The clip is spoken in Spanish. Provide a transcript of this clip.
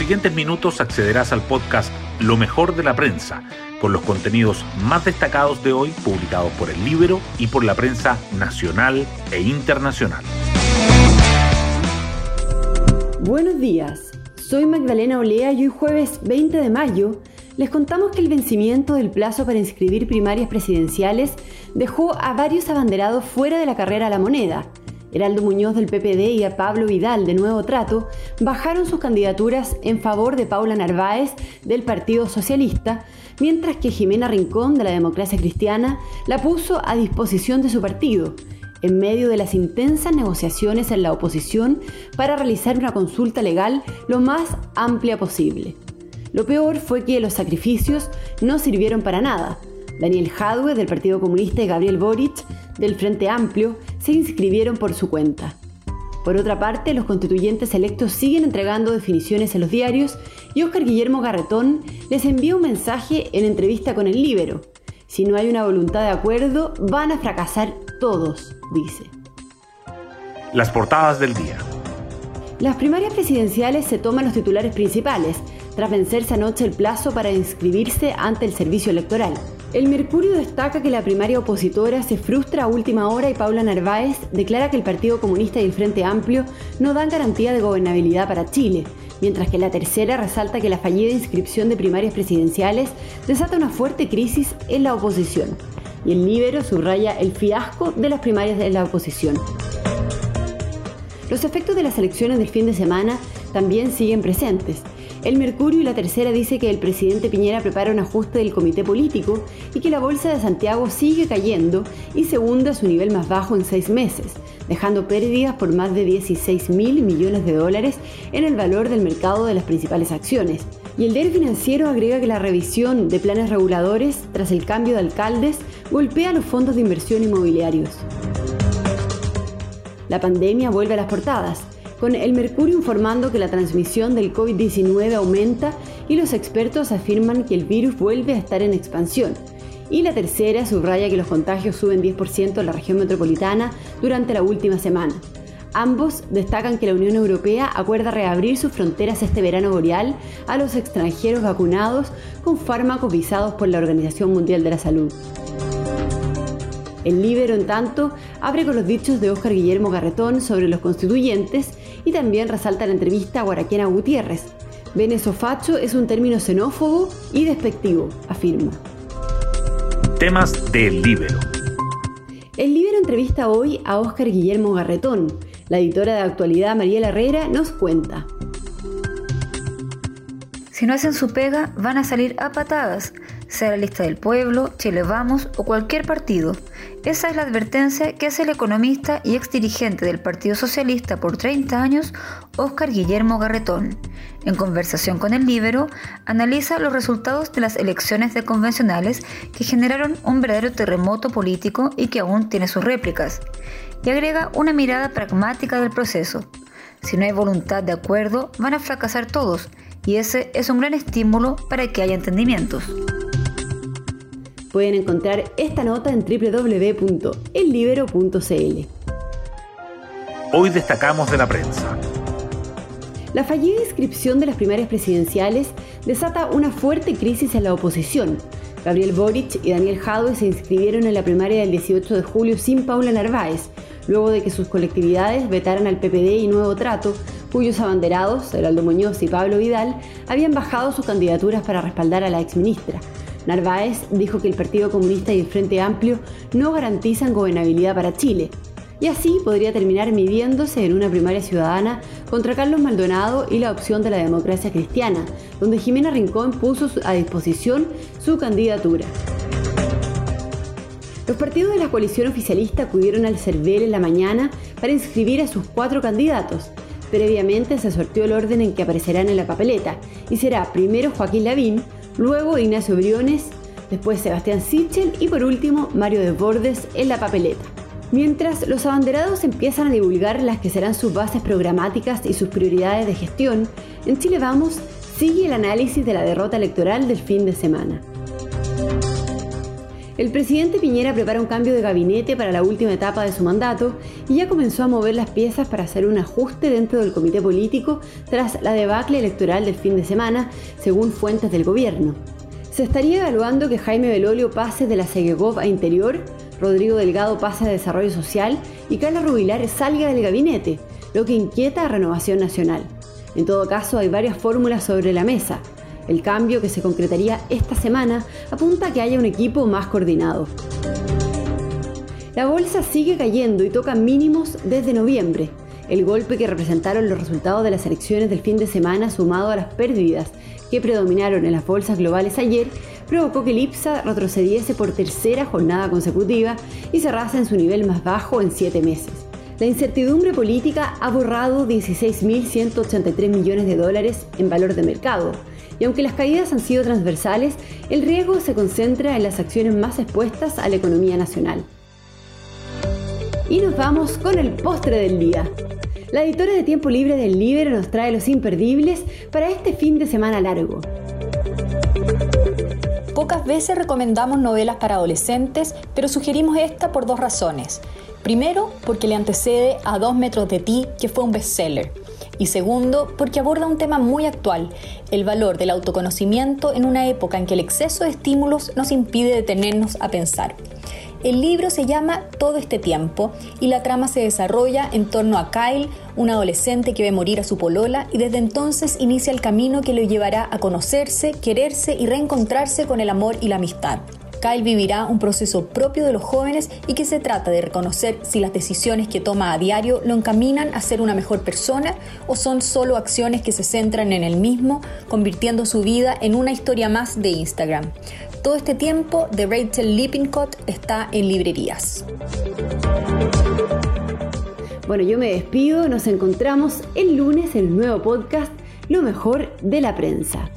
siguientes minutos accederás al podcast Lo mejor de la prensa, con los contenidos más destacados de hoy publicados por el Libro y por la prensa nacional e internacional. Buenos días, soy Magdalena Olea y hoy jueves 20 de mayo les contamos que el vencimiento del plazo para inscribir primarias presidenciales dejó a varios abanderados fuera de la carrera a la moneda. Heraldo Muñoz del PPD y a Pablo Vidal de Nuevo Trato bajaron sus candidaturas en favor de Paula Narváez del Partido Socialista, mientras que Jimena Rincón de la Democracia Cristiana la puso a disposición de su partido, en medio de las intensas negociaciones en la oposición para realizar una consulta legal lo más amplia posible. Lo peor fue que los sacrificios no sirvieron para nada. Daniel Jadwe del Partido Comunista y Gabriel Boric del Frente Amplio se inscribieron por su cuenta. Por otra parte, los constituyentes electos siguen entregando definiciones en los diarios y Óscar Guillermo Garretón les envía un mensaje en entrevista con el Libero. Si no hay una voluntad de acuerdo, van a fracasar todos, dice. Las portadas del día. Las primarias presidenciales se toman los titulares principales, tras vencerse anoche el plazo para inscribirse ante el servicio electoral. El Mercurio destaca que la primaria opositora se frustra a última hora y Paula Narváez declara que el Partido Comunista y el Frente Amplio no dan garantía de gobernabilidad para Chile, mientras que la tercera resalta que la fallida inscripción de primarias presidenciales desata una fuerte crisis en la oposición. Y el Libero subraya el fiasco de las primarias de la oposición. Los efectos de las elecciones del fin de semana también siguen presentes. El Mercurio y la tercera dice que el presidente Piñera prepara un ajuste del comité político y que la bolsa de Santiago sigue cayendo y se hunde a su nivel más bajo en seis meses, dejando pérdidas por más de 16 mil millones de dólares en el valor del mercado de las principales acciones. Y el DER financiero agrega que la revisión de planes reguladores tras el cambio de alcaldes golpea los fondos de inversión inmobiliarios. La pandemia vuelve a las portadas con el Mercurio informando que la transmisión del COVID-19 aumenta y los expertos afirman que el virus vuelve a estar en expansión. Y la tercera subraya que los contagios suben 10% en la región metropolitana durante la última semana. Ambos destacan que la Unión Europea acuerda reabrir sus fronteras este verano boreal a los extranjeros vacunados con fármacos visados por la Organización Mundial de la Salud. El Libero, en tanto, abre con los dichos de Óscar Guillermo Garretón sobre los constituyentes y también resalta la entrevista a Guaraquena Gutiérrez. Venezofacho es un término xenófobo y despectivo, afirma. Temas del Libero. El Libero entrevista hoy a Óscar Guillermo Garretón. La editora de actualidad Mariela Herrera nos cuenta. Si no hacen su pega, van a salir a patadas sea la lista del pueblo, Chile Vamos o cualquier partido. Esa es la advertencia que hace el economista y ex dirigente del Partido Socialista por 30 años, Óscar Guillermo Garretón. En conversación con el Libero, analiza los resultados de las elecciones de convencionales que generaron un verdadero terremoto político y que aún tiene sus réplicas. Y agrega una mirada pragmática del proceso. Si no hay voluntad de acuerdo, van a fracasar todos, y ese es un gran estímulo para que haya entendimientos. Pueden encontrar esta nota en www.ellibero.cl. Hoy destacamos de la prensa. La fallida inscripción de las primarias presidenciales desata una fuerte crisis en la oposición. Gabriel Boric y Daniel Jadwe se inscribieron en la primaria del 18 de julio sin Paula Narváez, luego de que sus colectividades vetaran al PPD y Nuevo Trato, cuyos abanderados, Heraldo Muñoz y Pablo Vidal, habían bajado sus candidaturas para respaldar a la exministra. Narváez dijo que el Partido Comunista y el Frente Amplio no garantizan gobernabilidad para Chile. Y así podría terminar midiéndose en una primaria ciudadana contra Carlos Maldonado y la opción de la democracia cristiana, donde Jimena Rincón puso a disposición su candidatura. Los partidos de la coalición oficialista acudieron al CERVEL en la mañana para inscribir a sus cuatro candidatos. Previamente se sorteó el orden en que aparecerán en la papeleta y será primero Joaquín Lavín, luego Ignacio Briones, después Sebastián Sichel y por último Mario Desbordes en la papeleta. Mientras los abanderados empiezan a divulgar las que serán sus bases programáticas y sus prioridades de gestión, en Chile Vamos sigue el análisis de la derrota electoral del fin de semana. El presidente Piñera prepara un cambio de gabinete para la última etapa de su mandato y ya comenzó a mover las piezas para hacer un ajuste dentro del comité político tras la debacle electoral del fin de semana, según fuentes del gobierno. Se estaría evaluando que Jaime Belolio pase de la Segegov a Interior, Rodrigo Delgado pase a Desarrollo Social y Carla Rubilar salga del gabinete, lo que inquieta a Renovación Nacional. En todo caso, hay varias fórmulas sobre la mesa. El cambio que se concretaría esta semana apunta a que haya un equipo más coordinado. La bolsa sigue cayendo y toca mínimos desde noviembre. El golpe que representaron los resultados de las elecciones del fin de semana sumado a las pérdidas que predominaron en las bolsas globales ayer provocó que el IPSA retrocediese por tercera jornada consecutiva y cerrase en su nivel más bajo en siete meses. La incertidumbre política ha borrado 16.183 millones de dólares en valor de mercado, y aunque las caídas han sido transversales, el riesgo se concentra en las acciones más expuestas a la economía nacional. Y nos vamos con el postre del día. La editora de Tiempo Libre del Libro nos trae los imperdibles para este fin de semana largo. Pocas veces recomendamos novelas para adolescentes, pero sugerimos esta por dos razones. Primero, porque le antecede a Dos metros de ti, que fue un bestseller y segundo, porque aborda un tema muy actual, el valor del autoconocimiento en una época en que el exceso de estímulos nos impide detenernos a pensar. El libro se llama Todo este tiempo y la trama se desarrolla en torno a Kyle, un adolescente que ve morir a su polola y desde entonces inicia el camino que lo llevará a conocerse, quererse y reencontrarse con el amor y la amistad. Kyle vivirá un proceso propio de los jóvenes y que se trata de reconocer si las decisiones que toma a diario lo encaminan a ser una mejor persona o son solo acciones que se centran en él mismo, convirtiendo su vida en una historia más de Instagram. Todo este tiempo de Rachel Lippincott está en librerías. Bueno, yo me despido, nos encontramos el lunes en el nuevo podcast Lo mejor de la prensa.